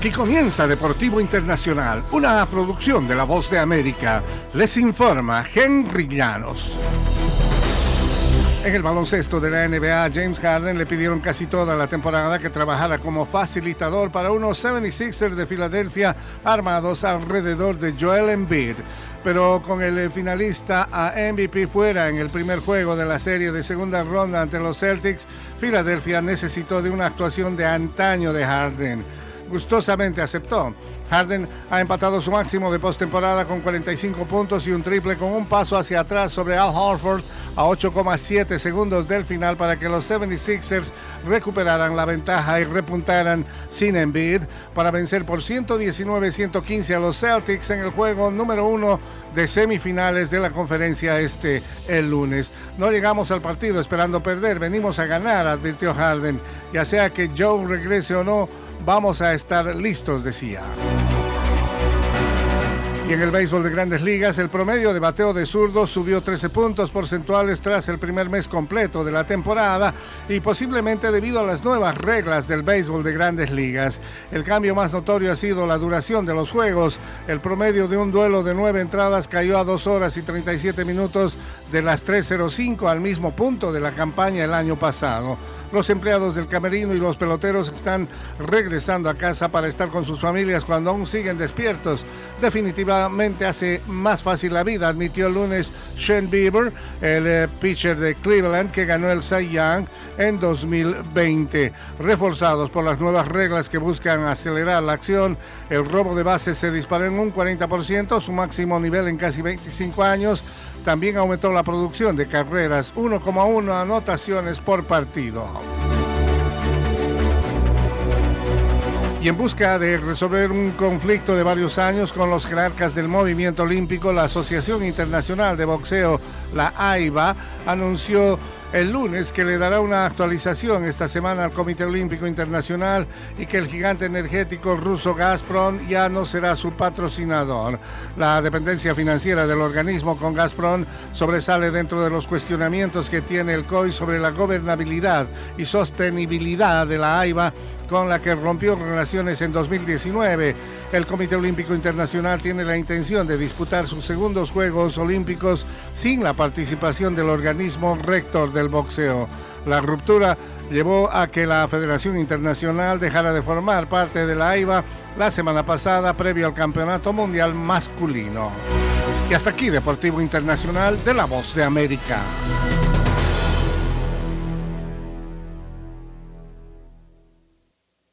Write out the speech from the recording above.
Aquí comienza Deportivo Internacional, una producción de La Voz de América. Les informa Henry Llanos. En el baloncesto de la NBA, James Harden le pidieron casi toda la temporada que trabajara como facilitador para unos 76ers de Filadelfia armados alrededor de Joel Embiid. Pero con el finalista a MVP fuera en el primer juego de la serie de segunda ronda ante los Celtics, Filadelfia necesitó de una actuación de antaño de Harden. Gustosamente aceptó. Harden ha empatado su máximo de postemporada con 45 puntos y un triple con un paso hacia atrás sobre Al Horford a 8,7 segundos del final para que los 76ers recuperaran la ventaja y repuntaran sin Embiid para vencer por 119-115 a los Celtics en el juego número uno de semifinales de la conferencia este el lunes. No llegamos al partido esperando perder, venimos a ganar, advirtió Harden. Ya sea que Joe regrese o no, vamos a estar listos, decía. Y en el béisbol de grandes ligas, el promedio de bateo de zurdos subió 13 puntos porcentuales tras el primer mes completo de la temporada y posiblemente debido a las nuevas reglas del béisbol de grandes ligas. El cambio más notorio ha sido la duración de los juegos. El promedio de un duelo de nueve entradas cayó a 2 horas y 37 minutos de las 3.05 al mismo punto de la campaña el año pasado. Los empleados del camerino y los peloteros están regresando a casa para estar con sus familias cuando aún siguen despiertos. Definitivamente hace más fácil la vida, admitió el lunes Shane Bieber, el eh, pitcher de Cleveland que ganó el Cy Young en 2020. Reforzados por las nuevas reglas que buscan acelerar la acción, el robo de bases se disparó en un 40%, su máximo nivel en casi 25 años. También aumentó la producción de carreras, 1,1 anotaciones por partido. Y en busca de resolver un conflicto de varios años con los jerarcas del movimiento olímpico, la Asociación Internacional de Boxeo, la AIBA, anunció el lunes que le dará una actualización esta semana al Comité Olímpico Internacional y que el gigante energético ruso Gazprom ya no será su patrocinador. La dependencia financiera del organismo con Gazprom sobresale dentro de los cuestionamientos que tiene el COI sobre la gobernabilidad y sostenibilidad de la AIBA con la que rompió relaciones en 2019. El Comité Olímpico Internacional tiene la intención de disputar sus segundos Juegos Olímpicos sin la participación del organismo rector del boxeo. La ruptura llevó a que la Federación Internacional dejara de formar parte de la AIBA la semana pasada previo al Campeonato Mundial Masculino. Y hasta aquí Deportivo Internacional de la Voz de América.